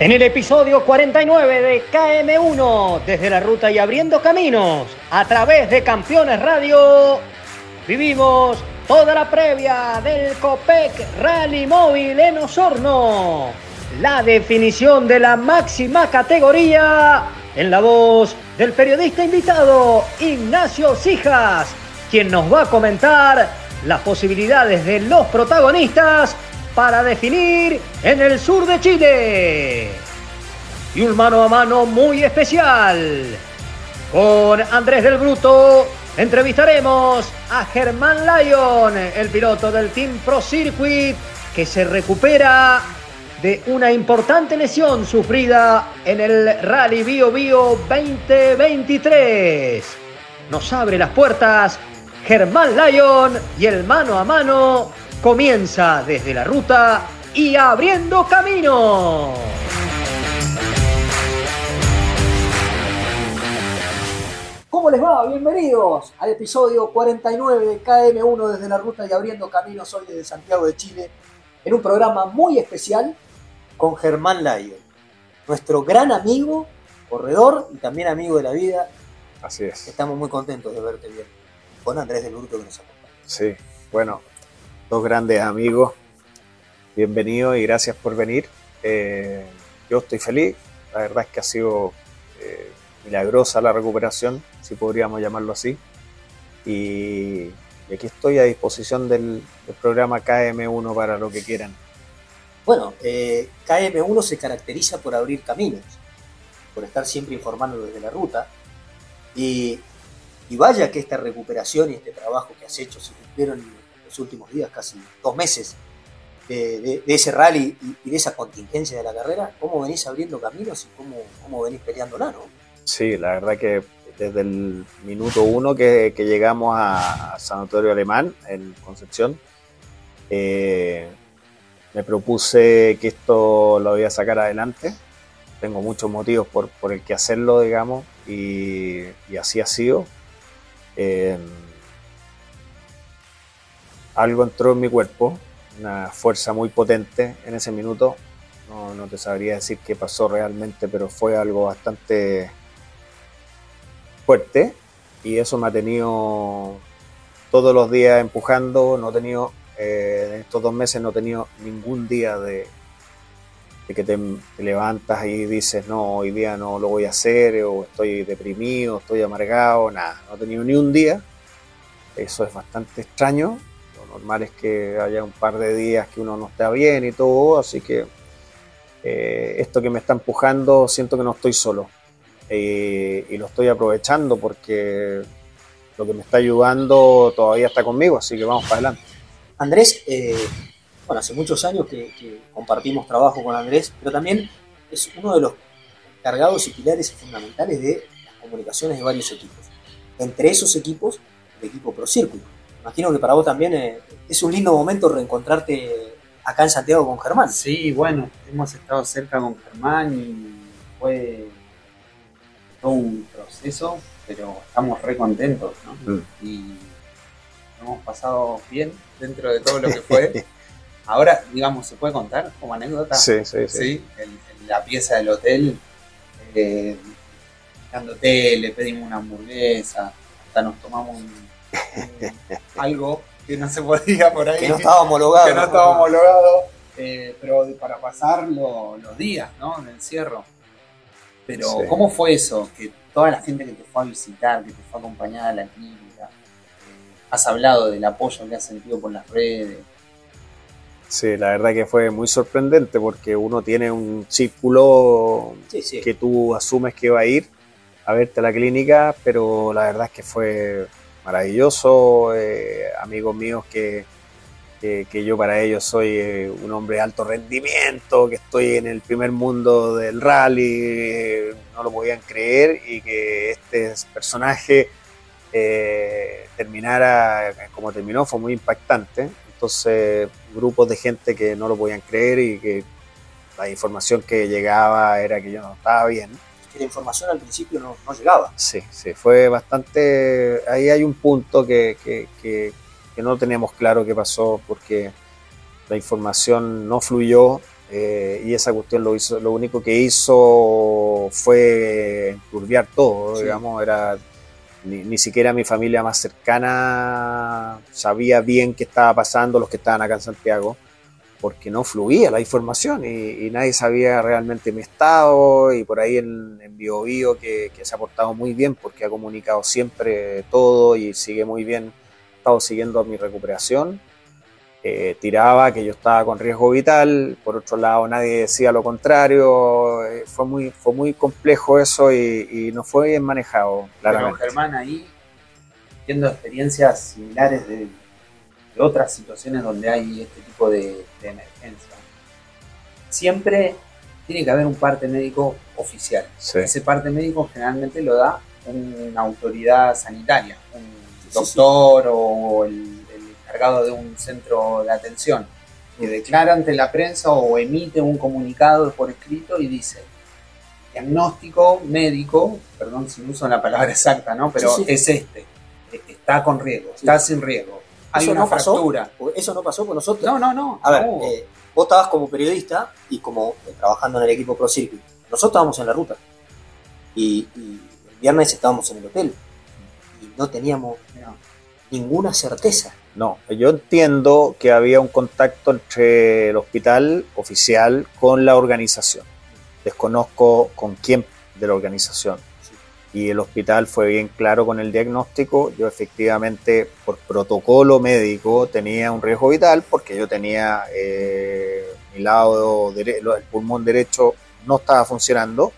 En el episodio 49 de KM1, desde la ruta y abriendo caminos, a través de Campeones Radio, vivimos toda la previa del Copec Rally Móvil en Osorno. La definición de la máxima categoría en la voz del periodista invitado Ignacio Cijas, quien nos va a comentar las posibilidades de los protagonistas para definir en el sur de Chile. Y un mano a mano muy especial. Con Andrés del Bruto entrevistaremos a Germán Lyon, el piloto del Team Pro Circuit, que se recupera de una importante lesión sufrida en el Rally Bio Bio 2023. Nos abre las puertas Germán Lyon y el mano a mano comienza desde la ruta y abriendo camino. ¿Cómo les va? Bienvenidos al episodio 49 de KM1 desde la ruta y abriendo caminos hoy desde Santiago de Chile, en un programa muy especial con Germán Layo, nuestro gran amigo, corredor y también amigo de la vida. Así es. Estamos muy contentos de verte bien. Con Andrés del Bruto que nos acompaña. Sí, bueno, dos grandes amigos. Bienvenidos y gracias por venir. Eh, yo estoy feliz. La verdad es que ha sido eh, milagrosa la recuperación, si podríamos llamarlo así. Y, aquí estoy a disposición del, programa KM1 para lo que quieran. Bueno, eh, KM1 se caracteriza por abrir caminos, por estar siempre informando desde la ruta. Y, y vaya que esta recuperación y este trabajo que has hecho se cumplieron los últimos días, casi dos meses, de, ese rally y, de esa contingencia de la carrera, ¿cómo venís abriendo caminos y cómo, cómo venís peleando ¿no? Sí, la verdad que desde el minuto uno que, llegamos a, Sanatorio Alemán, en Concepción, eh, me propuse que esto lo voy a sacar adelante. Tengo muchos motivos por, por el que hacerlo, digamos, y, así ha sido. Eh, algo entró en mi cuerpo, una fuerza muy potente en ese minuto. No, te sabría decir qué pasó realmente, pero fue algo bastante fuerte y eso me ha tenido todos los días empujando. No he tenido, eh, en estos dos meses no he tenido ningún día de, que te, te, levantas y dices, no, hoy día no lo voy a hacer, o estoy deprimido, estoy amargado, nada. No he tenido ni un día. Eso es bastante extraño, normal es que haya un par de días que uno no esté bien y todo, así que eh, esto que me está empujando siento que no estoy solo y lo estoy aprovechando porque lo que me está ayudando todavía está conmigo, así que vamos para adelante. Andrés, eh, bueno, hace muchos años que, compartimos trabajo con Andrés, pero también es uno de los cargados y pilares fundamentales de las comunicaciones de varios equipos. Entre esos equipos, el equipo Pro Circuit imagino que para vos también eh, es un lindo momento reencontrarte acá en Santiago con Germán. Sí, bueno, hemos estado cerca con Germán y fue todo un proceso, pero estamos re contentos, ¿no? Mm. Y lo hemos pasado bien dentro de todo lo que fue. Ahora, digamos, ¿se puede contar como anécdota? Sí, sí, sí. Sí, el- el- la pieza del hotel, eh, dando tele, pedimos una hamburguesa, hasta nos tomamos un- algo que no se podía por ahí. Que no estaba homologado. que no estaba homologado, eh, pero para pasar lo- los días, ¿no? En el encierro. Pero, Sí. ¿cómo fue eso? Que toda la gente que te fue a visitar, que te fue a acompañar a la clínica, eh, has hablado del apoyo que has sentido por las redes. Sí, la verdad que fue muy sorprendente porque uno tiene un círculo Sí, sí. que tú asumes que va a ir a verte a la clínica, pero la verdad es que fue maravilloso. eh, amigos míos que, que, yo para ellos soy eh, un hombre de alto rendimiento, que estoy en el primer mundo del rally, eh, no lo podían creer y que este personaje eh, terminara como terminó fue muy impactante. Entonces, grupos de gente que no lo podían creer y que la información que llegaba era que yo no estaba bien. Que la información al principio no, no llegaba. Sí, sí, fue bastante... Ahí hay un punto que, que, que- que no tenemos claro qué pasó porque la información no fluyó eh, y esa cuestión lo hizo, lo único que hizo fue enturbiar todo, Sí. digamos, era ni, ni siquiera mi familia más cercana sabía bien qué estaba pasando, los que estaban acá en Santiago, porque no fluía la información y, y nadie sabía realmente mi estado y por ahí en, en Bio Bio que, que se ha portado muy bien porque ha comunicado siempre todo y sigue muy bien, ha estado siguiendo mi recuperación. Eh, tiraba que yo estaba con riesgo vital, por otro lado nadie decía lo contrario, eh, fue, muy, fue muy complejo eso y, y no fue bien manejado, Pero claramente. Germán, ahí, viendo experiencias similares de, de otras situaciones donde hay este tipo de, de emergencia, siempre tiene que haber un parte médico oficial. Sí. Ese parte médico generalmente lo da una autoridad sanitaria, un sí. doctor o el, el encargado de un centro de atención, que declara ante la prensa o emite un comunicado por escrito y dice, diagnóstico médico, perdón si no uso la palabra exacta, ¿no? Pero es este, e- está con riesgo, está sin riesgo, hay Eso una no pasó. fractura. Eso no pasó con nosotros. No, no, no. A ver, no. eh, vos estabas como periodista y como eh, trabajando en el equipo Pro Circuit. Nosotros estábamos en la ruta. Y, y el viernes estábamos en el hotel. Y no teníamos No. ninguna certeza. No, yo entiendo que había un contacto entre el hospital oficial con la organización. Desconozco con quién de la organización. Y el hospital fue bien claro con el diagnóstico. Yo efectivamente, por protocolo médico, tenía un riesgo vital porque yo tenía eh, mi lado, dere- el pulmón derecho no estaba funcionando.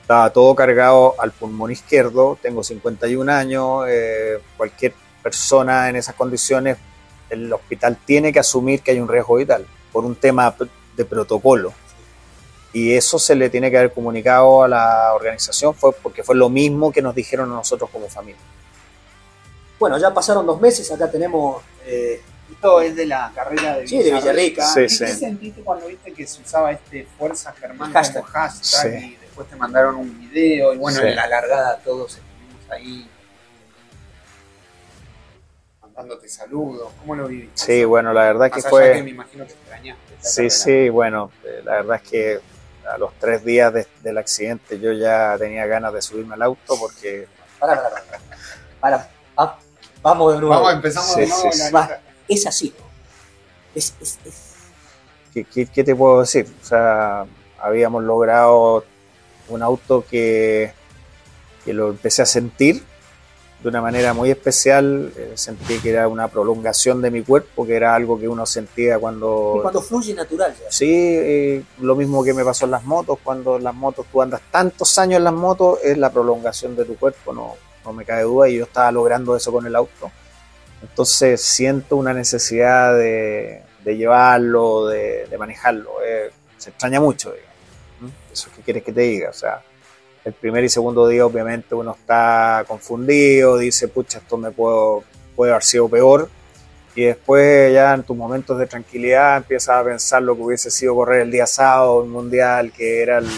Estaba todo cargado al pulmón izquierdo. Tengo 51 años. eh, cualquier persona en esas condiciones, el hospital tiene que asumir que hay un riesgo vital por un tema de protocolo. Y eso se le tiene que haber comunicado a la organización fue porque fue lo mismo que nos dijeron a nosotros como familia. Bueno, ya pasaron dos meses. Acá tenemos. eh, Esto es de la carrera de Sí, de Villarrica. Sí, ¿Y sí. ¿Qué sentiste cuando viste que se usaba este Fuerza Germán Hashtag. como hashtag Sí. y después te mandaron un video y bueno, Sí. en la largada todos estuvimos ahí mandándote saludos? ¿Cómo lo viviste? Sí, bueno, la verdad que Más allá fue... que me imagino que extrañaste. Sí, carrera. sí, bueno, eh, la verdad es que a los tres días de- del accidente yo ya tenía ganas de subirme al auto porque Pará, pará, pará. Pará. Ah, vamos de nuevo. Vamos, empezamos Sí, de nuevo sí, la sí. Va. Es así. es, es- ¿qué, qué- qué te puedo decir? O sea, habíamos logrado un auto que, que lo empecé a sentir de una manera muy especial. eh, sentí que era una prolongación de mi cuerpo, que era algo que uno sentía y cuando... cuando fluye natural ya. Sí, eh, lo mismo que me pasó en las motos, cuando en las motos tú andas tantos años en las motos, es la prolongación de tu cuerpo, no, no me cabe duda, y yo estaba logrando eso con el auto. Entonces siento una necesidad de, de llevarlo, de, de manejarlo. eh, se extraña mucho, digamos. Eso que quieres que te diga, o sea, el primer y segundo día obviamente uno está confundido, dice, pucha, esto me puedo, puede haber sido peor, y después ya en tus momentos de tranquilidad empiezas a pensar lo que hubiese sido correr el día sábado, el mundial, que era el,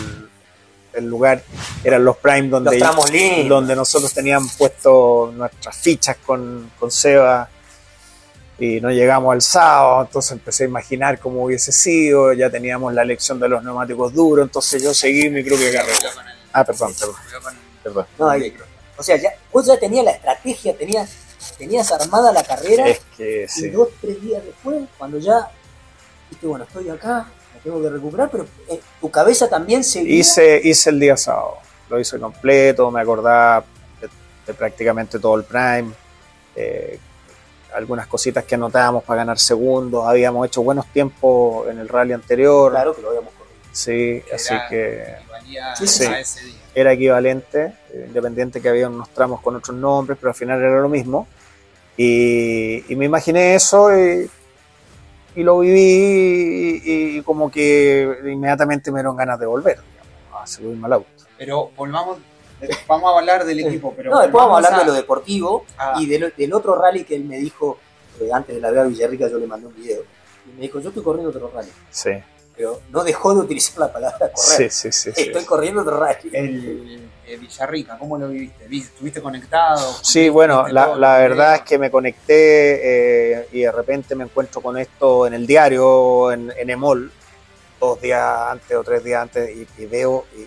el lugar, eran los prime donde, donde nosotros teníamos puesto nuestras fichas con, con Seba. y no llegamos al sábado, entonces empecé a imaginar cómo hubiese sido, ya teníamos la elección de los neumáticos duros, entonces yo seguí mi propia carrera. Ah, perdón, perdón. perdón. No, ahí- o sea, ya, vos ya tenías la estrategia, tenías, tenías armada la carrera Es que y sí. dos, tres días después, cuando ya, viste, bueno, estoy acá, me tengo que recuperar, pero eh, tu cabeza también seguía. Hice, hice el día sábado, lo hice completo, me acordaba de, de prácticamente todo el prime, eh, algunas cositas que anotábamos para ganar segundos, habíamos hecho buenos tiempos en el rally anterior, Claro que lo habíamos. Sí, Que así era- que valía Sí, sí. a ese día. era equivalente, eh, independiente que había unos tramos con otros nombres, pero al final era lo mismo. Y, y me imaginé eso y, y lo viví y, y como que inmediatamente me dieron ganas de volver, digamos, a subirme al auto. Pero volvamos, vamos a hablar del equipo, pero no, después vamos a hablar a- de lo deportivo a- y del, del otro rally que él me dijo, eh, antes de largar Villarrica yo le mandé un video, y me dijo, yo estoy corriendo otro rally, Sí, pero no dejó de utilizar la palabra correr. sí, sí, sí. sí. Estoy corriendo otro rally. el, eh, Villarrica, ¿cómo lo viviste? ¿Vi- ¿Estuviste conectado? Sí, bueno, ¿Viste la, verdad es que me conecté eh, y de repente me encuentro con esto en el diario, en, en Emol, dos días antes o tres días antes, y, y veo y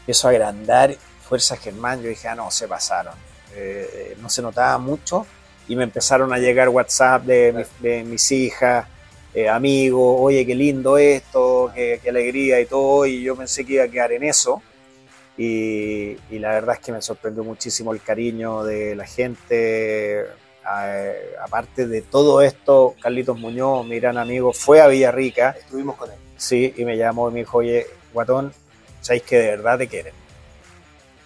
empiezo a agrandar Fuerza Germán. Yo dije, ah, no, se pasaron. Eh, no se notaba mucho y me empezaron a llegar WhatsApp de, mi- de mis hijas, eh, amigos, oye, qué lindo esto, qué, qué alegría y todo, y yo pensé que iba a quedar en eso. Y, y la verdad es que me sorprendió muchísimo el cariño de la gente. Eh, aparte de todo esto, Carlitos Muñoz, mi gran amigo, fue a Villarrica, Estuvimos con él. sí, y me llamó y me dijo, oye, guatón, sabéis que de verdad te quieren.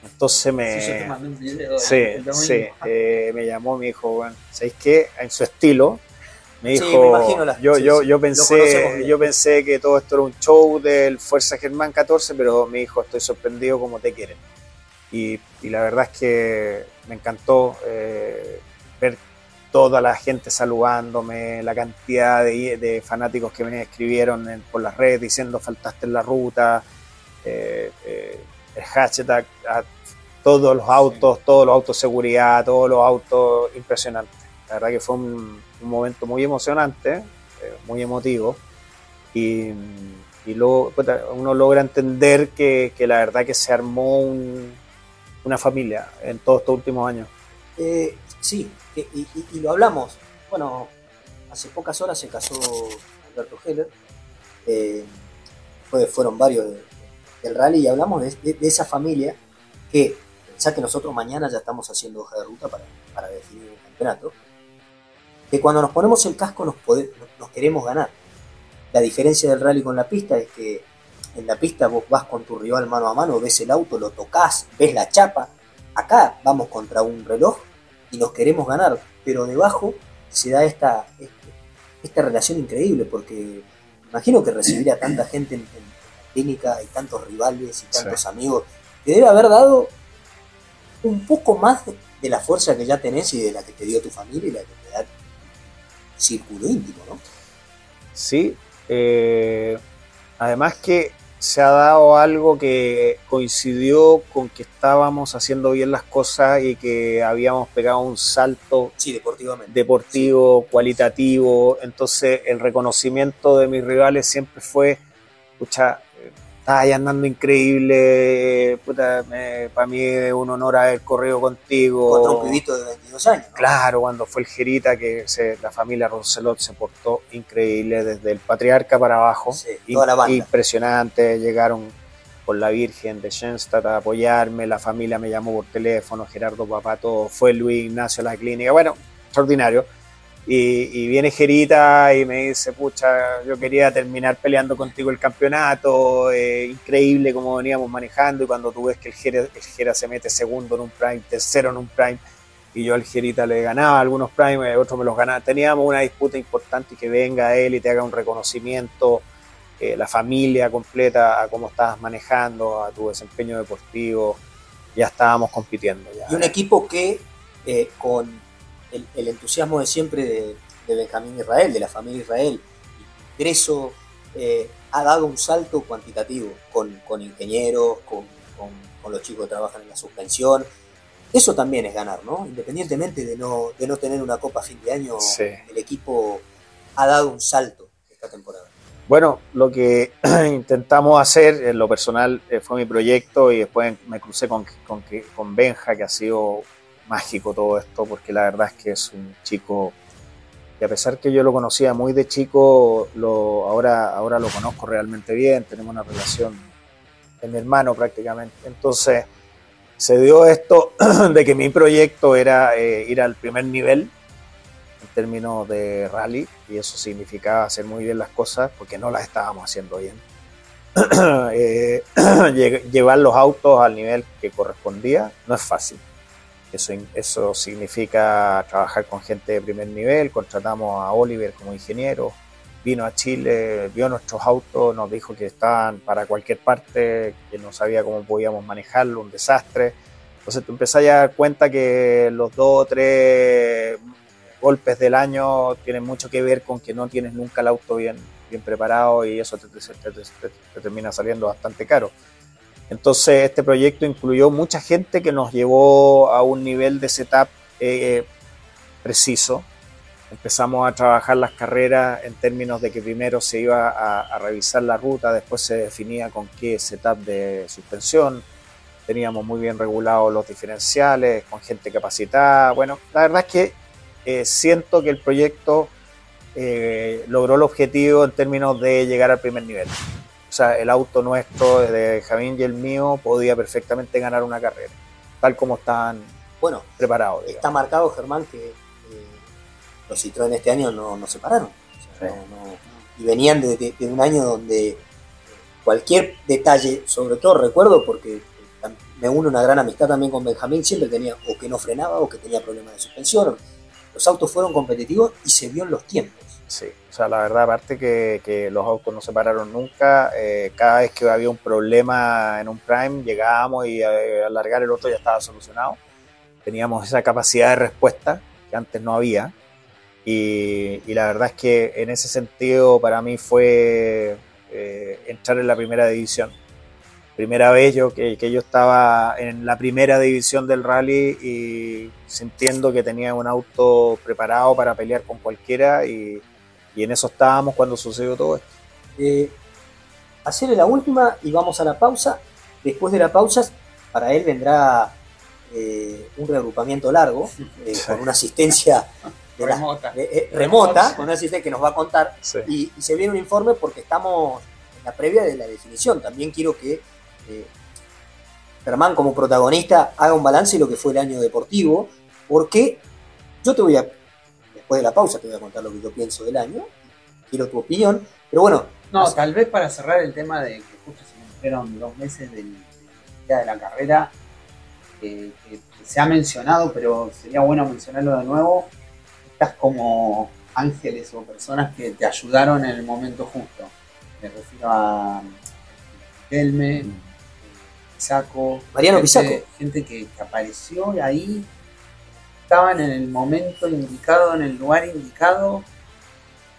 Entonces me... Sí, yo te mandé un video. Sí, sí. eh, me llamó, me dijo, bueno, ¿sabéis qué? En su estilo, me Sí, dijo, me imagino yo, sí, yo, sí, yo pensé, yo pensé que todo esto era un show del Fuerza Germán 14, pero me dijo, estoy sorprendido como te quieren. Y, y la verdad es que me encantó eh, ver toda la gente saludándome, la cantidad de, de fanáticos que me escribieron en- por las redes diciendo faltaste en la ruta, eh, eh, el hashtag, a todos los autos, todos los autos seguridad, todos los autos, impresionante. La verdad que fue un, un momento muy emocionante, eh, muy emotivo, y, luego uno logra entender que, la verdad que se armó un- una familia en todos estos últimos años. Eh, sí, y, lo hablamos. Bueno, hace pocas horas se casó Alberto Heller. eh, fue- fueron varios de- del rally y hablamos de, esa familia que, pensá que nosotros mañana ya estamos haciendo hoja de ruta para, para definir el campeonato, que cuando nos ponemos el casco nos, queremos ganar. La diferencia del rally con la pista es que en la pista vos vas con tu rival mano a mano, ves el auto, lo tocas, ves la chapa. Acá vamos contra un reloj y nos queremos ganar, pero debajo se da esta, este- esta relación increíble, porque imagino que recibir a tanta gente en, en clínica y tantos rivales y tantos Sí. amigos, te debe haber dado un poco más de, de la fuerza que ya tenés y de la que te dio tu familia y la que te da círculo íntimo, ¿no? Sí, eh, además que se ha dado algo que coincidió con que estábamos haciendo bien las cosas y que habíamos pegado un salto Sí, deportivamente. deportivo, cualitativo. Entonces, el reconocimiento de mis rivales siempre fue, pucha, eh, estás ahí andando increíble, puta, para mí es un honor haber corrido contigo. Contra un pibito de 22 años. Claro, cuando fue el Gerita, que se- la familia Roselot se portó increíble desde el patriarca para abajo. Sí, toda la banda. Impresionante, llegaron con la Virgen de Schoenstatt a apoyarme, la familia me llamó por teléfono, Gerardo Papá, todo, fue Luis Ignacio a la clínica, bueno, extraordinario. Y, y viene Gerita y me dice, pucha, yo quería terminar peleando contigo el campeonato, eh, increíble como veníamos manejando y cuando tú ves que el Gera, el se mete segundo en un prime, tercero en un prime, y yo al Gerita le ganaba algunos prime, eh, otros me los ganaba, teníamos una disputa importante y que venga él y te haga un reconocimiento, eh, la familia completa a cómo estabas manejando, a tu desempeño deportivo, ya estábamos compitiendo. Y un equipo que, eh, con el, el entusiasmo de siempre de, de Benjamín Israel, de la familia Israel, ingreso, eh, ha dado un salto cuantitativo con, con ingenieros, con, con- con los chicos que trabajan en la suspensión. eso también es ganar, ¿no? Independientemente de no, de no tener una copa a fin de año, Sí. el equipo ha dado un salto esta temporada. Bueno, lo que intentamos hacer en lo personal eh, fue mi proyecto y después me crucé con, con, con Benja, que ha sido mágico todo esto, porque la verdad es que es un chico que a pesar que yo lo conocía muy de chico, lo, ahora, ahora lo conozco realmente bien, tenemos una relación de mi hermano prácticamente. Entonces se dio esto de que mi proyecto era eh, ir al primer nivel en términos de rally y eso significaba hacer muy bien las cosas porque no las estábamos haciendo bien. Eh, lle- llevar los autos al nivel que correspondía no es fácil. Eso, eso significa trabajar con gente de primer nivel. Contratamos a Oliver como ingeniero. Vino a Chile, vio nuestros autos, nos dijo que estaban para cualquier parte, que no sabía cómo podíamos manejarlo, un desastre. Entonces tú empezás a dar cuenta que los dos o tres golpes del año tienen mucho que ver con que no tienes nunca el auto bien, bien preparado y eso te termina saliendo bastante caro. Entonces este proyecto incluyó mucha gente que nos llevó a un nivel de setup eh, preciso. Empezamos a trabajar las carreras en términos de que primero se iba a, revisar la ruta, después se definía con qué setup de suspensión, teníamos muy bien regulados los diferenciales, con gente capacitada. Bueno, la verdad es que eh, siento que el proyecto eh, logró el objetivo en términos de llegar al primer nivel. O sea, el auto nuestro, de Javín y el mío, podía perfectamente ganar una carrera, tal como estaban Bueno, preparados. digamos. está marcado, Germán, que eh, los Citroën este año no, no se pararon. O sea, Sí. no- no- y venían de, de- de un año donde cualquier detalle, sobre todo recuerdo, porque eh, me une una gran amistad también con Benjamín, siempre tenía o que no frenaba o que tenía problemas de suspensión. Los autos fueron competitivos y se vio en los tiempos. Sí, o sea, la verdad, aparte que, que los autos no se pararon nunca, eh, cada vez que había un problema en un Prime, llegábamos y eh, al largar el otro ya estaba solucionado. Teníamos esa capacidad de respuesta que antes no había. Y, y la verdad es que en ese sentido para mí fue eh, entrar en la primera división. Primera vez yo que, que yo estaba en la primera división del rally y sintiendo que tenía un auto preparado para pelear con cualquiera y, y en eso estábamos cuando sucedió todo esto. Eh, hacerle la última y vamos a la pausa. Después de la pausa, para él vendrá eh, un reagrupamiento largo, eh, con una asistencia de la- Remota. de- eh, remota, con una asistencia que nos va a contar. Sí. Y, y se viene un informe porque estamos en la previa de la definición. También quiero que eh, Germán, como protagonista, haga un balance de lo que fue el año deportivo, porque yo te voy a, después de la pausa, te voy a contar lo que yo pienso del año. Quiero tu opinión, pero bueno, No, tal vez para cerrar el tema de que justo se cumplieron dos meses del, día de la carrera, que, que se ha mencionado, pero sería bueno mencionarlo de nuevo, estas como ángeles o personas que te ayudaron en el momento justo. Me refiero a Kelme, Pisaco, Mariano gente, Pisaco. gente que, que apareció ahí, estaban en el momento indicado, en el lugar indicado.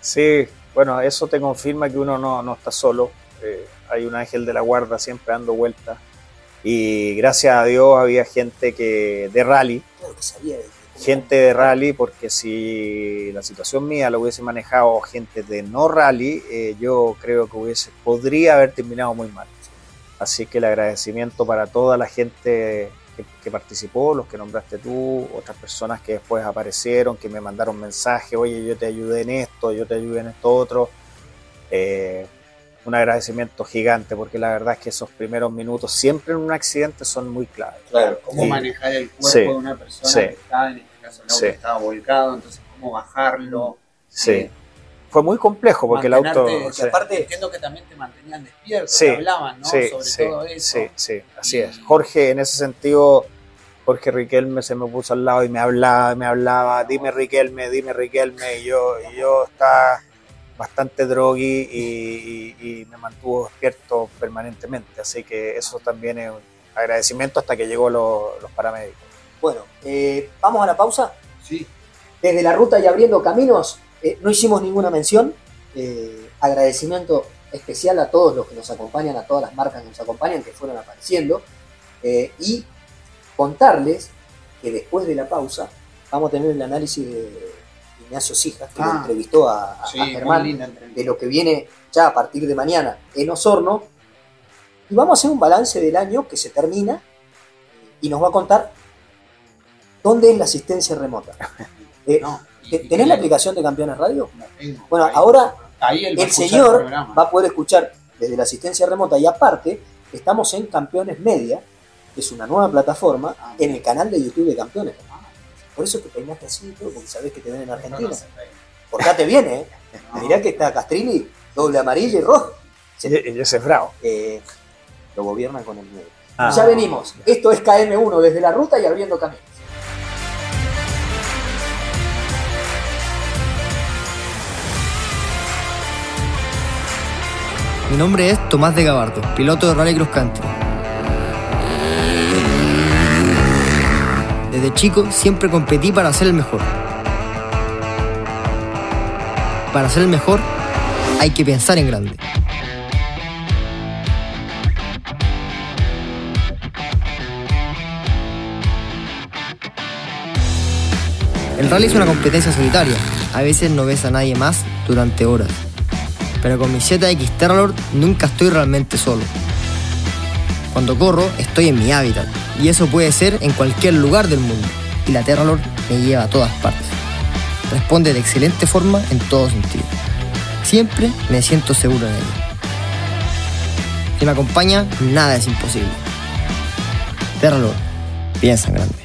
Sí, bueno, eso te confirma que uno no, no está solo. Eh, hay un ángel de la guarda siempre dando vueltas. Y gracias a Dios había gente que de rally, claro que sabía. de- gente de rally, porque si la situación mía lo hubiese manejado gente de no rally, eh, yo creo que hubiese, podría haber terminado muy mal. Así que el agradecimiento para toda la gente que, que participó, los que nombraste tú, otras personas que después aparecieron, que me mandaron mensajes, oye, yo te ayudé en esto, yo te ayudé en esto otro. Eh, un agradecimiento gigante, porque la verdad es que esos primeros minutos siempre en un accidente son muy claves. Claro, cómo Sí. manejar el cuerpo Sí. de una persona Sí. que está, en este caso el auto estaba volcado, entonces cómo bajarlo. Sí, Eh, fue muy complejo porque el auto... que aparte entiendo que también te mantenían despierto, Sí, te hablaban, ¿no? Sí, Sobre sí, todo eso. sí, sí, así Y- es. Jorge, en ese sentido, Jorge Riquelme se me puso al lado y me hablaba, me hablaba, dime Riquelme, dime Riquelme, y yo, y yo estaba bastante drogui y, y- y me mantuvo despierto permanentemente, así que eso también es un agradecimiento hasta que llegó lo- los paramédicos. Bueno, eh, vamos a la pausa. Sí, Desde la ruta y abriendo caminos, eh, no hicimos ninguna mención. Eh, agradecimiento especial a todos los que nos acompañan, a todas las marcas que nos acompañan, que fueron apareciendo. Eh, y contarles que después de la pausa vamos a tener el análisis de Ignacio Sijas, que lo Ah. entrevistó a, a- Sí, a muy Germán, de lo que viene ya a partir de mañana en Osorno. Y vamos a hacer un balance del año que se termina y nos va a contar dónde es la asistencia remota. Eh, No, y- ¿te- y- ¿Tenés la aplicación de Campeones Radio? Bueno, ahora el señor va a poder escuchar desde la asistencia remota y aparte estamos en Campeones Media, que es una nueva plataforma, Ah. en el canal de YouTube de Campeones. Por eso te peinaste así, todo, porque sabés que te ven en Argentina. Portate bien, ¿eh? Mirá que está Castrilli, doble amarilla y rojo. Y, y ese es bravo. Eh, lo gobiernan con el miedo. Ah. Ya venimos. Esto es KM1 desde la ruta y abriendo caminos. Mi nombre es Tomás de Gabardo, piloto de Rally Cross Country. Desde chico siempre competí para ser el mejor. Para ser el mejor hay que pensar en grande. El rally es una competencia solitaria. A veces no ves a nadie más durante horas. Pero con mi ZX Terralord nunca estoy realmente solo. Cuando corro estoy en mi hábitat y eso puede ser en cualquier lugar del mundo. Y la Terralord me lleva a todas partes. Responde de excelente forma en todo sentido. Siempre me siento seguro en ella. Si me acompaña, nada es imposible. Terralord, piensa en grande.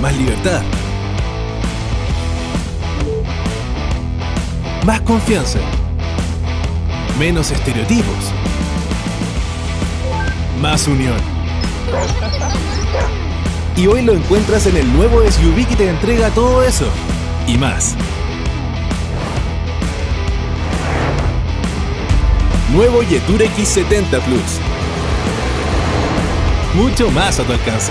Más libertad. Más confianza. Menos estereotipos. Más unión. Y hoy lo encuentras en el nuevo SUV que te entrega todo eso. Y más. Nuevo Yetur X70 Plus. Mucho más a tu alcance.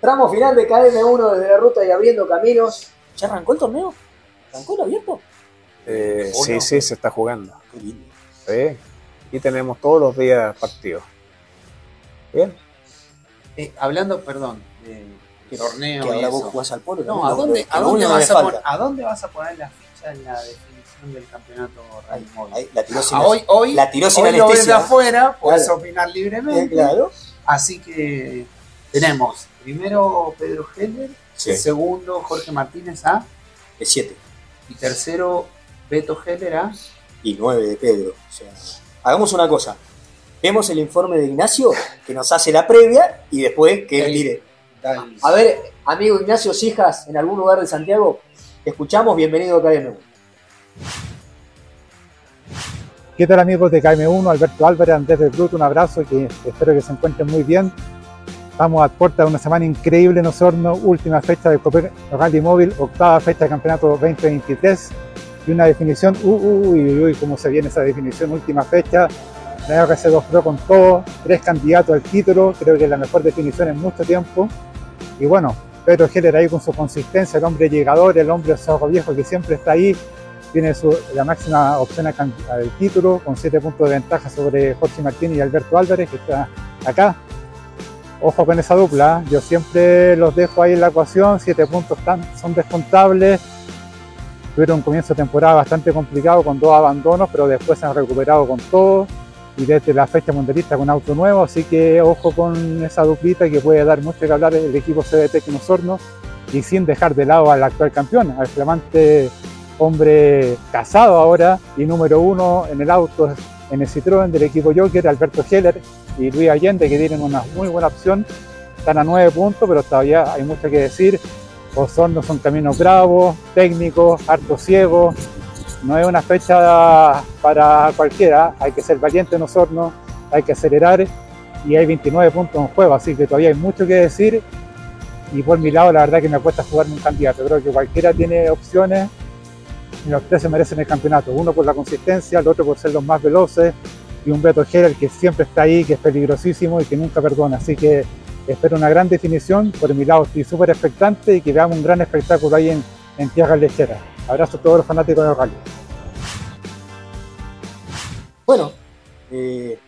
Tramo final de KM1 desde la ruta y abriendo caminos. ¿Ya arrancó el torneo? ¿Arrancó el abierto? Eh, ¿O sí, no? sí, se está jugando. Qué lindo. Sí. Y tenemos todos los días partidos. Bien. Eh, hablando, perdón, de torneo que ahora vos jugás al polo, No, lo ¿a dónde, lo a, vas a falta. pon- ¿a dónde vas a poner la ficha en la definición del campeonato Rally Móvil? Ahí, la tiró sin, Ah, hoy, hoy, la tiró sin hoy lo ves de anestesia. afuera, puedes Claro. opinar libremente. Eh, claro. Así que tenemos primero Pedro Heller, Sí. segundo Jorge Martínez A El 7 y tercero Beto Heller A. y 9 de Pedro. O sea, hagamos una cosa. Vemos el informe de Ignacio que nos hace la previa y después que él tire. A ver, amigo Ignacio Sijas, en algún lugar de Santiago, te escuchamos, bienvenido a KM1. ¿Qué tal amigos de KM1? Alberto Álvarez, Andrés del Bruto, un abrazo y que espero que se encuentren muy bien. Estamos a puerta de una semana increíble en Osorno, última fecha del Copa Rally Móvil, octava fecha del campeonato 2023 y una definición, uh, uh, uy, uy, uy, cómo se viene esa definición, última fecha, la RC2 Pro con todo, tres candidatos al título, creo que es la mejor definición en mucho tiempo. Y bueno, Pedro Heller ahí con su consistencia, el hombre llegador, el hombre zorro viejo que siempre está ahí, tiene la máxima opción al al título, con 7 puntos de ventaja sobre Jorge Martínez y Alberto Álvarez, que está acá. Ojo con esa dupla, ¿eh? yo siempre los dejo ahí en la ecuación, 7 puntos tan- son descontables. Tuvieron un comienzo de temporada bastante complicado con dos abandonos, pero después se han recuperado con todo y desde la fecha mundialista con auto nuevo, así que ojo con esa duplita que puede dar mucho que hablar el equipo CDT que Osorno y sin dejar de lado al actual campeón, al flamante hombre casado ahora y número uno en el auto en el Citroën del equipo Joker, Alberto Heller y Luis Allende, que tienen una muy buena opción. Están a nueve puntos, pero todavía hay mucho que decir. Osorno son caminos bravos, técnicos, harto ciegos. No es una fecha para cualquiera, hay que ser valiente en Osorno, hay que acelerar y hay 29 puntos en juego, así que todavía hay mucho que decir. Y por mi lado, la verdad que me cuesta jugarme un candidato. Creo que cualquiera tiene opciones y los tres se merecen el campeonato. Uno por la consistencia, el otro por ser los más veloces y un Beto Heller que siempre está ahí, que es peligrosísimo y que nunca perdona. Así que espero una gran definición. Por mi lado estoy súper expectante y que veamos un gran espectáculo ahí en, en Tierra Lechera. Abrazo a todos los fanáticos de rally. Bueno, eh,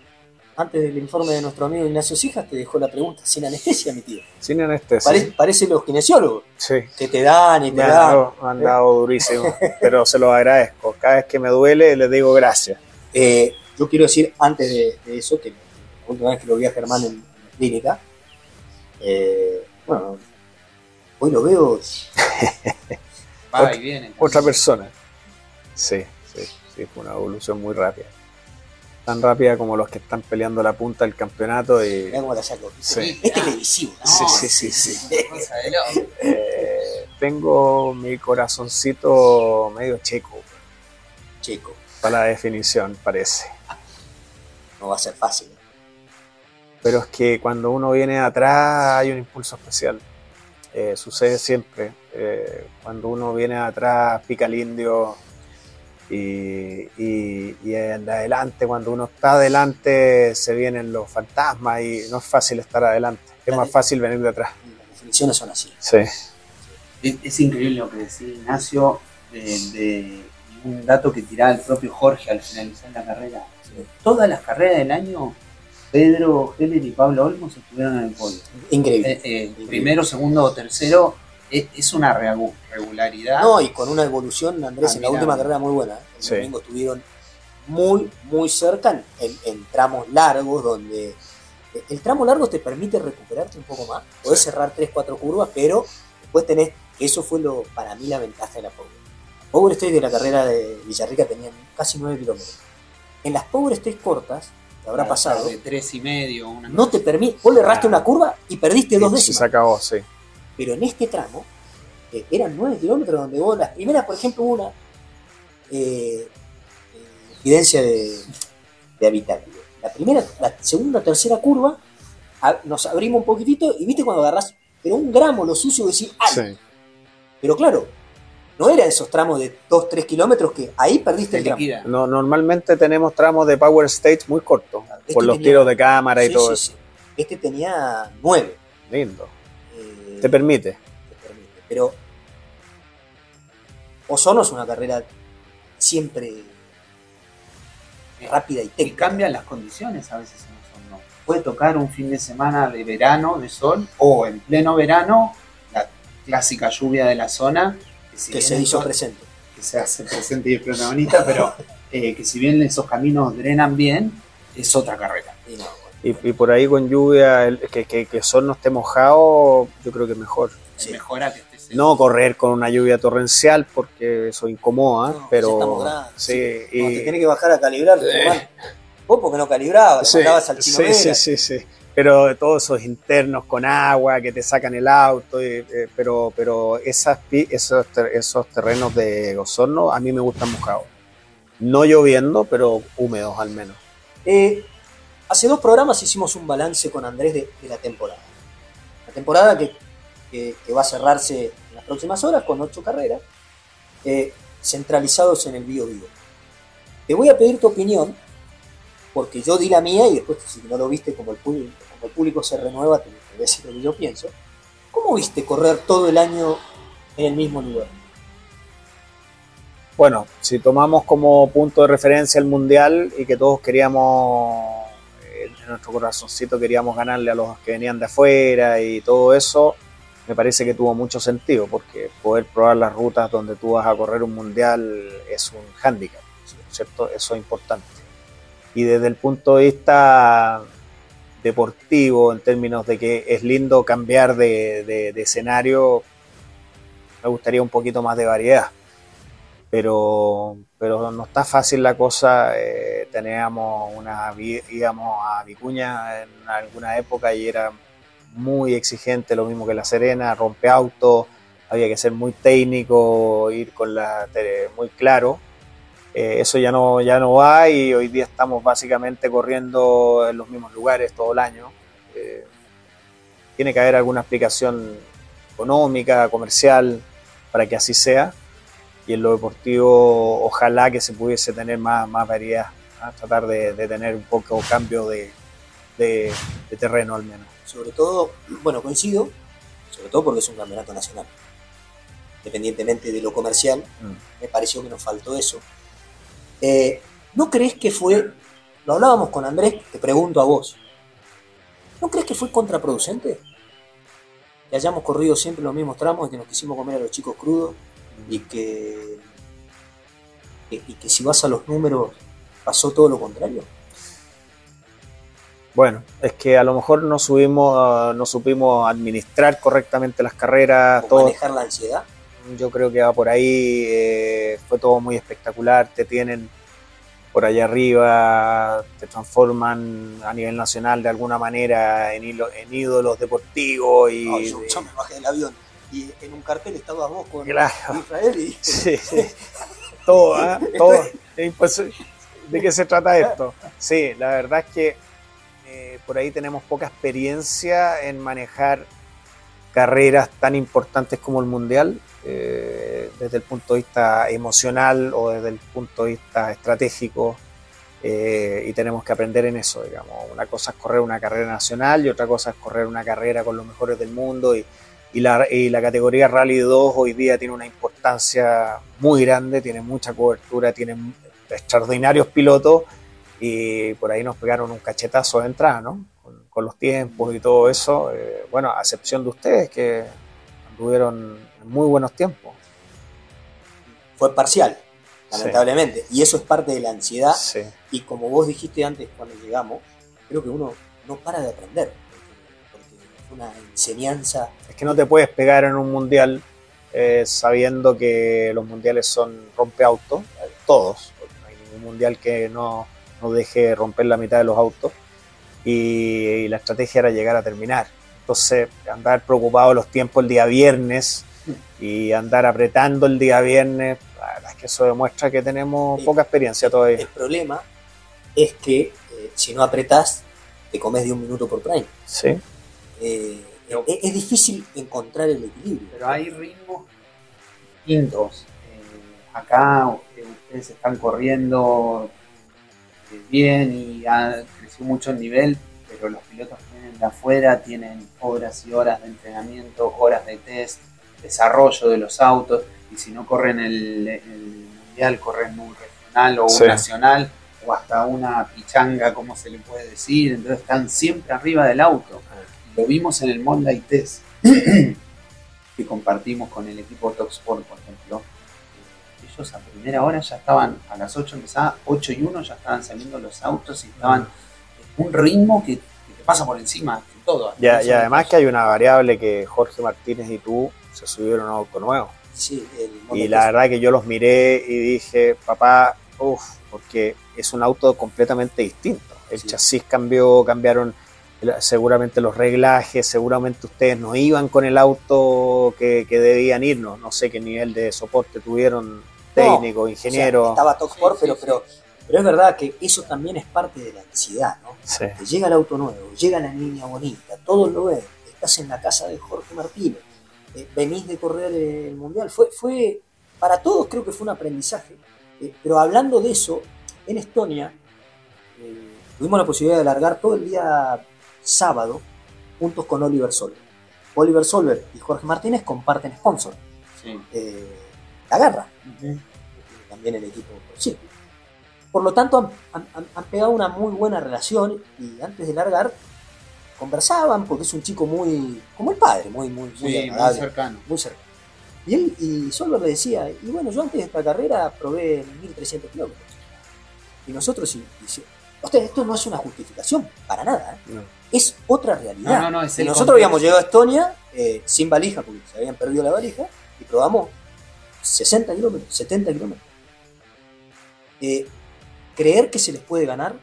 antes del informe de nuestro amigo Ignacio Sijas, te dejó la pregunta sin anestesia, mi tío. Sin anestesia. Parece, parece los kinesiólogos, Sí. que te dan y te Me han dan. dado, me han dado durísimo, pero se los agradezco. Cada vez que me duele les digo gracias. Eh, yo quiero decir antes de, de eso, que la última vez que lo vi a Germán en, en la clínica, eh, bueno, hoy lo veo Va Otra- y viene. Otra persona. Sí, sí, sí, fue una evolución muy rápida. Tan rápida como los que están peleando la punta del campeonato y... Cómo la saco. Sí. Es televisivo, ¿no? Sí, sí, sí, sí. Eh, tengo mi corazoncito medio checo Chico, para la definición, parece. No va a ser fácil. Pero es que cuando uno viene atrás hay un impulso especial. Eh, sucede siempre. Eh, cuando uno viene atrás pica el indio y, y, adelante, cuando uno está adelante se vienen los fantasmas y no es fácil estar adelante. es más fácil venir de atrás. Las definiciones son así. Sí. Es, es increíble lo que decía Ignacio de, de un dato que tiraba el propio Jorge al finalizar la carrera. Todas las carreras del año, Pedro Heller y Pablo Olmos estuvieron en el podio. Increíble. Eh, eh, Primero, segundo o tercero es, es una regu- regularidad. No, y con una evolución, Andrés, en la última carrera muy buena. ¿eh? El Sí. domingo estuvieron muy, muy cerca en, en- en tramos largos, donde el tramo largo te permite recuperarte un poco más. Podés cerrar 3, 4 curvas, pero después tenés, eso fue lo para mí la ventaja de la Power. Power Stage de la carrera de Villarrica tenían casi 9 kilómetros. En las Power Stage cortas, que habrá Claro, pasado, De tres y medio, una no te permite, vos le erraste una curva y perdiste dos décimas. se acabó, sí. Pero en este tramo, eh, eran 9 kilómetros donde vos, las primeras, por ejemplo, una eh, eh, evidencia de, de habitáculo. La primera, la segunda, tercera curva, a- nos abrimos un poquitito y viste cuando agarrás, pero un gramo lo sucio decís, ¡ay! Sí. Pero claro, no era esos tramos de 2, 3 kilómetros que ahí perdiste te el tramo. No, normalmente tenemos tramos de Power Stage muy cortos, Este por los tenía- tiros de cámara y Sí, todo sí, eso. sí. Este tenía 9. Lindo. eh, Te permite. te permite. Pero Osorno es una carrera siempre rápida y Y técnica. cambian las condiciones a veces en Osorno. Puede tocar un fin de semana de verano, de sol, o en pleno verano, la clásica lluvia de la zona. Si que se hizo esos- presente. que se hace presente y es protagonista, pero eh, que si bien esos caminos drenan bien, es otra carrera. Y no, Y, y por ahí con lluvia, el- que, que, que Sol no esté mojado, yo creo que mejor. Sí. Mejora que estés No correr con una lluvia torrencial porque eso incomoda, No, pero sí, Cuando y- te tenés que bajar a calibrar, vos porque no calibrabas, sí, le mandabas al chino sí, sí, sí, sí. Pero todos esos internos con agua que te sacan el auto, y, eh, pero, pero esas, esos, esos terrenos de Osorno a mí me gustan mojados. No lloviendo, pero húmedos al menos. Eh, hace dos programas hicimos un balance con Andrés de, la temporada. La temporada que, va a cerrarse en las próximas horas con ocho carreras, eh, centralizados en el Bio Bio. Te voy a pedir tu opinión, porque yo di la mía y después, si no lo viste, como el público, como el público se renueva, te, te decir lo que yo pienso. ¿Cómo viste correr todo el año en el mismo lugar? Bueno, si tomamos como punto de referencia el Mundial y que todos queríamos, eh, en nuestro corazoncito queríamos ganarle a los que venían de afuera y todo eso, me parece que tuvo mucho sentido, porque poder probar las rutas donde tú vas a correr un Mundial es un hándicap, ¿cierto? Eso es importante. Y desde el punto de vista deportivo, en términos de que es lindo cambiar de, de- escenario, me gustaría un poquito más de variedad pero, pero no está fácil la cosa. eh, teníamos una, íbamos a Vicuña en alguna época y era muy exigente, lo mismo que La Serena, rompe auto, había que ser muy técnico, ir con la muy claro. Eh, eso ya no, ya no va y hoy día estamos básicamente corriendo en los mismos lugares todo el año. Eh, tiene que haber alguna explicación económica, comercial, para que así sea y en lo deportivo ojalá que se pudiese tener más, más variedad, ¿ah? tratar de, de tener un poco cambio de, de- de terreno al menos. Sobre todo, bueno, coincido, sobre todo porque es un campeonato nacional. Independientemente de lo comercial, Mm. me pareció que nos faltó eso. Eh, ¿No crees que fue, lo hablábamos con Andrés, te pregunto a vos, ¿no crees que fue contraproducente? Que hayamos corrido siempre los mismos tramos y que nos quisimos comer a los chicos crudos y que, y, que si vas a los números pasó todo lo contrario. Bueno, es que a lo mejor no subimos, ah, no supimos administrar correctamente las carreras, O todo, manejar la ansiedad. Yo creo que va por ahí, eh, fue todo muy espectacular, te tienen por allá arriba, te transforman a nivel nacional de alguna manera en, ídolos deportivos y No, yo, yo me bajé del avión y en un cartel estabas vos con Claro. Israel y Sí, sí. Todo, ¿ah? todo. ¿De qué se trata esto? Sí, la verdad es que eh, por ahí tenemos poca experiencia en manejar carreras tan importantes como el Mundial, eh, desde el punto de vista emocional o desde el punto de vista estratégico. eh, y tenemos que aprender en eso, digamos. Una cosa es correr una carrera nacional y otra cosa es correr una carrera con los mejores del mundo y, y la, y la categoría Rally 2 hoy día tiene una importancia muy grande, tiene mucha cobertura, tiene extraordinarios pilotos y por ahí nos pegaron un cachetazo de entrada, ¿no? Con, con los tiempos y todo eso. eh, bueno, a excepción de ustedes que anduvieron muy buenos tiempos. Fue parcial, Sí. lamentablemente. Y eso es parte de la ansiedad. Sí. Y como vos dijiste antes cuando llegamos, creo que uno no para de aprender. Porque, porque una enseñanza. Es que no te puedes pegar en un mundial eh, sabiendo que los mundiales son rompeautos, eh, todos. No hay ningún mundial que no, no deje romper la mitad de los autos. Y, y la estrategia era llegar a terminar. Entonces, andar preocupado los tiempos el día viernes y andar apretando el día viernes, la verdad es que eso demuestra que tenemos poca experiencia todavía. El problema es que eh, si no apretás, te comes de un minuto por prime. Sí. Eh, es, es difícil encontrar el equilibrio. Pero hay ritmos distintos. Eh, acá eh, ustedes están corriendo eh, bien y ha crecido mucho el nivel, pero los pilotos que vienen de afuera tienen horas y horas de entrenamiento, horas de test, desarrollo de los autos, y si no corren el, el mundial, corren un regional o un Sí. nacional, o hasta una pichanga, como se le puede decir, entonces están siempre arriba del auto. Lo vimos en el Monday Test que compartimos con el equipo Top Sport, por ejemplo. Ellos a primera hora ya estaban, a las 8 empezaba, 8 y 1 ya estaban saliendo los autos y estaban en un ritmo que, que te pasa por encima de todo. Y además que hay una variable que Jorge Martínez y tú se subieron a un auto nuevo. Sí, el Y la verdad que yo los miré y dije, papá, uff, porque es un auto completamente distinto. El chasis cambió, cambiaron seguramente los reglajes, seguramente ustedes no iban con el auto que, que debían irnos. No sé qué nivel de soporte tuvieron técnico, No, ingeniero. o sea, estaba Top Sport, pero, pero, pero es verdad que eso también es parte de la ansiedad, ¿no? Sí. Llega el auto nuevo, llega la niña bonita, todos lo ven, estás en la casa de Jorge Martínez, eh, venís de correr el mundial. Fue, fue, para todos creo que fue un aprendizaje. Eh, pero hablando de eso, en Estonia eh, tuvimos la posibilidad de alargar todo el día sábado juntos con Oliver Solver. Oliver Solver y Jorge Martínez comparten sponsor. Eh, la garra. También el equipo sí. Por lo tanto, han, han- han pegado una muy buena relación y antes de largar conversaban porque es un chico muy, como el padre, muy, muy, muy, Sí, muy agradable, cercano. muy cercano. Y él, y Solver le decía, y bueno, yo antes de esta carrera probé 1300 kilómetros. Y nosotros, y, y Usted, esto no es una justificación, para nada. ¿eh? Es otra realidad. No, no, no, es el nosotros habíamos llegado a Estonia eh, sin valija, porque se habían perdido la valija, y probamos 60 kilómetros, 70 kilómetros. Eh, creer que se les puede ganar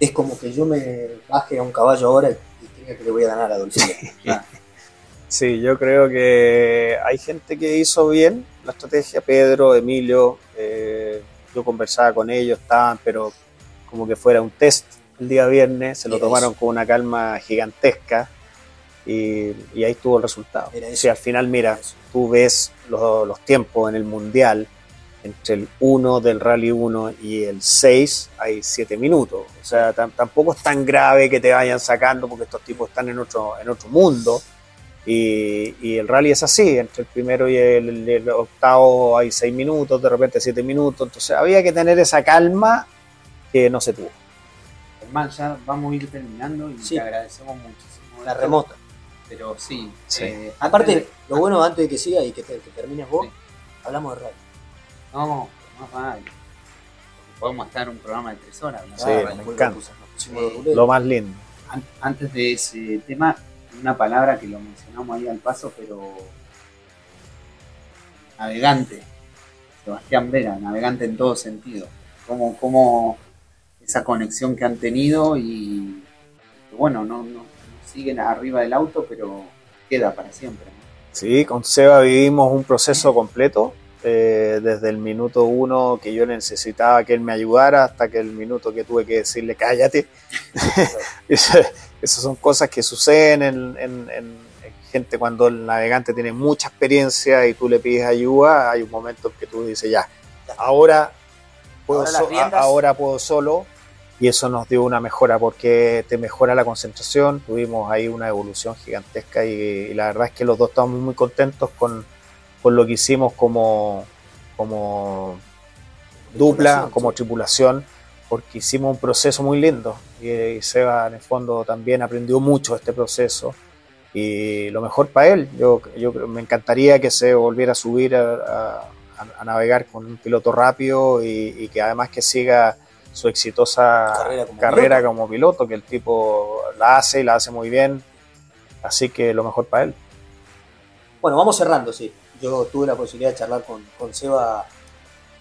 es como que yo me baje a un caballo ahora y crea que le voy a ganar a Dolfino. Sí, yo creo que hay gente que hizo bien la estrategia, Pedro, Emilio, eh, yo conversaba con ellos, estaban, pero como que fuera un test el día viernes, se lo Era tomaron eso. con una calma gigantesca y, y ahí estuvo el resultado. Si al final, mira, tú ves los, los tiempos en el Mundial, entre el 1 del Rally 1 y el 6 hay 7 minutos. O sea, tam- tampoco es tan grave que te vayan sacando porque estos tipos están en otro, en otro mundo. Y, y el rally es así, entre el primero y el, el octavo hay 6 minutos, de repente 7 minutos. Entonces había que tener esa calma que no se tuvo. Además, ya vamos a ir terminando y Sí. te agradecemos muchísimo. La remota. Pero sí. Sí. eh, Aparte, lo bueno antes de que siga y que, te- que termines vos, hablamos de radio. No, más vale. Podemos estar un programa de tres horas. ¿no? Sí, Ah, me encanta. Lo más lindo. An- Antes de ese tema, una palabra que lo mencionamos ahí al paso, pero navegante. Sebastián Vera, navegante en todo sentido. Como, como esa conexión que han tenido y bueno, no, no, no siguen arriba del auto, pero queda para siempre. ¿no? Sí, con Seba vivimos un proceso completo, eh, desde el minuto uno que yo necesitaba que él me ayudara hasta que el minuto que tuve que decirle cállate. Esas son cosas que suceden en, en- en- en gente cuando el navegante tiene mucha experiencia y tú le pides ayuda, hay un momento en que tú dices ya, ahora puedo Ahora so- puedo solo y eso nos dio una mejora porque te mejora la concentración, tuvimos ahí una evolución gigantesca y, y la verdad es que los dos estamos muy contentos con, con lo que hicimos como, como dupla, como tripulación, porque hicimos un proceso muy lindo y, y Seba en el fondo también aprendió mucho este proceso y lo mejor para él, yo, yo me encantaría que se volviera a subir a, a- a navegar con un piloto rápido y, y que además que siga su exitosa Carrera como carrera piloto. como piloto, que el tipo la hace y la hace muy bien, así que lo mejor para él. Bueno, vamos cerrando, sí. Yo tuve la posibilidad de charlar con, con Seba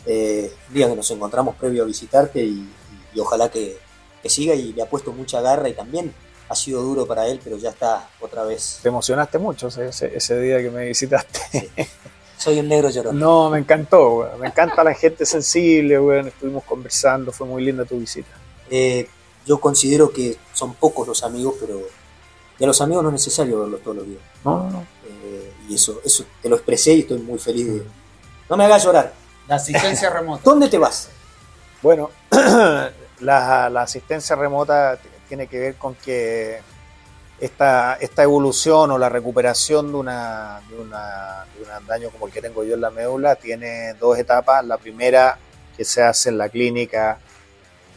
eh, el día que nos encontramos previo a visitarte y, y- y ojalá que, que siga y le ha puesto mucha garra y también ha sido duro para él, pero ya está otra vez. Te emocionaste mucho ese, ese- día que me visitaste. Soy un negro llorón. No, me encantó, weón. me encanta la gente sensible, weón. estuvimos conversando, fue muy linda tu visita. Eh, yo considero que son pocos los amigos, pero y a los amigos no es necesario verlos todos los días. No, no, no. Y eso, eso te lo expresé y estoy muy feliz de... No me hagas llorar. La asistencia remota. ¿Dónde te vas? Bueno, la, la asistencia remota tiene que ver con que esta, esta evolución o la recuperación de, una, de, una- de un daño como el que tengo yo en la médula tiene dos etapas. La primera que se hace en la clínica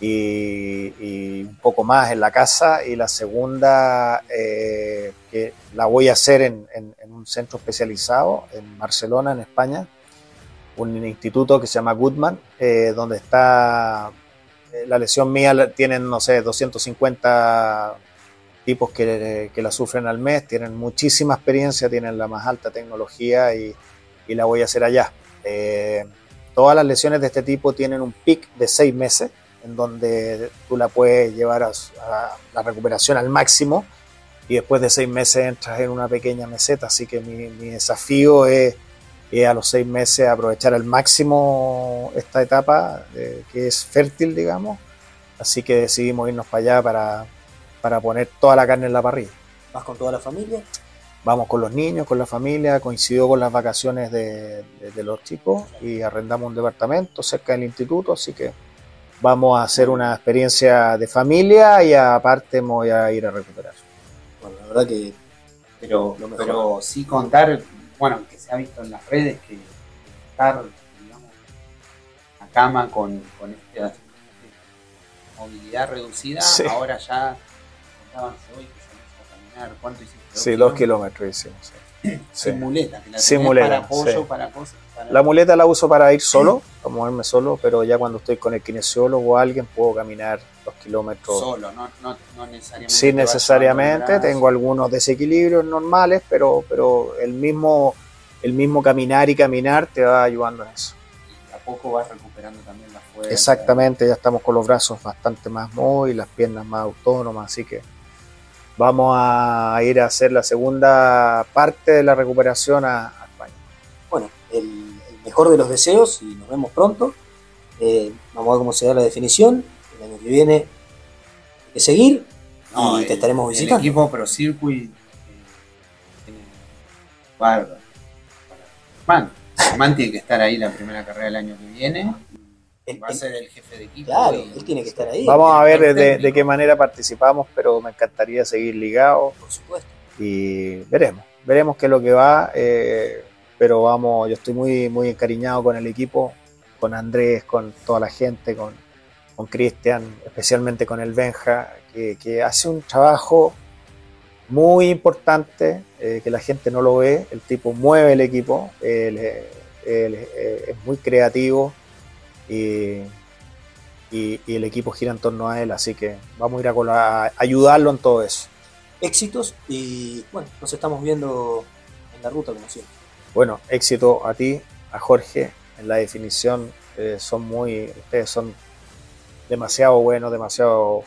y, y un poco más en la casa y la segunda eh, que la voy a hacer en, en- en un centro especializado en Barcelona, en España, un instituto que se llama Goodman, eh, donde está eh, la lesión mía, tienen, no sé, 250 tipos que, que la sufren al mes, tienen muchísima experiencia, tienen la más alta tecnología y, y la voy a hacer allá. Eh, todas las lesiones de este tipo tienen un pic de seis meses, en donde tú la puedes llevar a, a la recuperación al máximo y después de seis meses entras en una pequeña meseta, así que mi, mi desafío es, es a los seis meses aprovechar al máximo esta etapa eh, que es fértil, digamos, así que decidimos irnos para allá para, para poner toda la carne en la parrilla. ¿Vas con toda la familia? Vamos con los niños, con la familia, coincidió con las vacaciones de, de- de los chicos y arrendamos un departamento cerca del instituto, así que vamos a hacer una experiencia de familia y aparte me voy a ir a recuperar. Bueno, la verdad que Pero, Lo mejor. pero sí contar, bueno, que se ha visto en las redes que estar, digamos, a cama con, con esta movilidad reducida, Sí. ahora ya contaban hoy que salís a caminar, ¿cuánto hiciste? Sí, dos kilómetros hicimos. sí. Sí. Sin muleta, que la Sin muleta, para apoyo, para cosas. La muleta la uso para ir solo, para moverme solo, pero ya cuando estoy con el kinesiólogo o alguien puedo caminar dos kilómetros Solo, no, no, no necesariamente. Sí, necesariamente. Tengo algunos desequilibrios normales, pero, pero el, mismo, el mismo caminar y caminar te va ayudando en eso. Y a poco vas recuperando también la fuerza. Exactamente, ya estamos con los brazos bastante más móviles, las piernas más autónomas, así que vamos a ir a hacer la segunda parte de la recuperación a, a España. bueno, el mejor de los deseos y nos vemos pronto. Eh, vamos a ver cómo se da la definición. El año que viene hay que seguir No, y el- te estaremos El visitando. equipo Pro Circuit eh, tiene bárbaro. Man, Man tiene que estar ahí la primera carrera del año que viene. Va a ser el jefe de equipo. Claro, y- él tiene que estar ahí. Vamos a ver de qué manera participamos, pero me encantaría seguir ligado. Por supuesto. y veremos, veremos qué es lo que va, eh, pero vamos, yo estoy muy, muy encariñado con el equipo, con Andrés, con toda la gente, con, con Cristian, especialmente con el Benja, que, hace un trabajo muy importante, eh, que la gente no lo ve, el tipo mueve el equipo, es muy creativo y, y- el equipo gira en torno a él, así que vamos a ir a ayudarlo en todo eso. Éxitos y bueno, nos estamos viendo en la ruta como siempre. Bueno, éxito a ti, a Jorge, en la definición. eh, son muy, ustedes son demasiado buenos, demasiado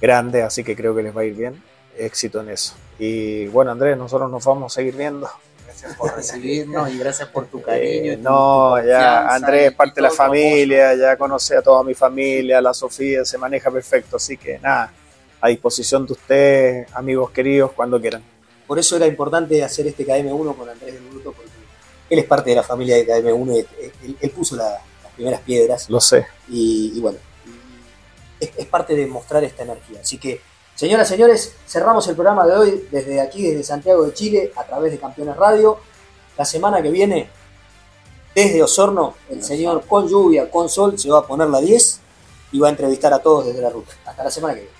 grandes, así que creo que les va a ir bien. Éxito en eso. Y bueno, Andrés, nosotros nos vamos a seguir viendo. Gracias por recibirnos y gracias por tu cariño. Eh, tu- no, tu ya Andrés es parte de la familia, ya conoce a toda mi familia, la Sofía se maneja perfecto, así que nada, a disposición de ustedes, amigos queridos, cuando quieran. Por eso era importante hacer este KM1 con Andrés del Bruto, porque él es parte de la familia de KM1 y él, él puso la- las primeras piedras. Lo sé. Y, y bueno, es, es parte de mostrar esta energía. Así que, señoras señores, cerramos el programa de hoy desde aquí, desde Santiago de Chile, a través de Campeones Radio. La semana que viene, desde Osorno, el señor con lluvia, con sol, se va a poner la 10 y va a entrevistar a todos desde la ruta. Hasta la semana que viene.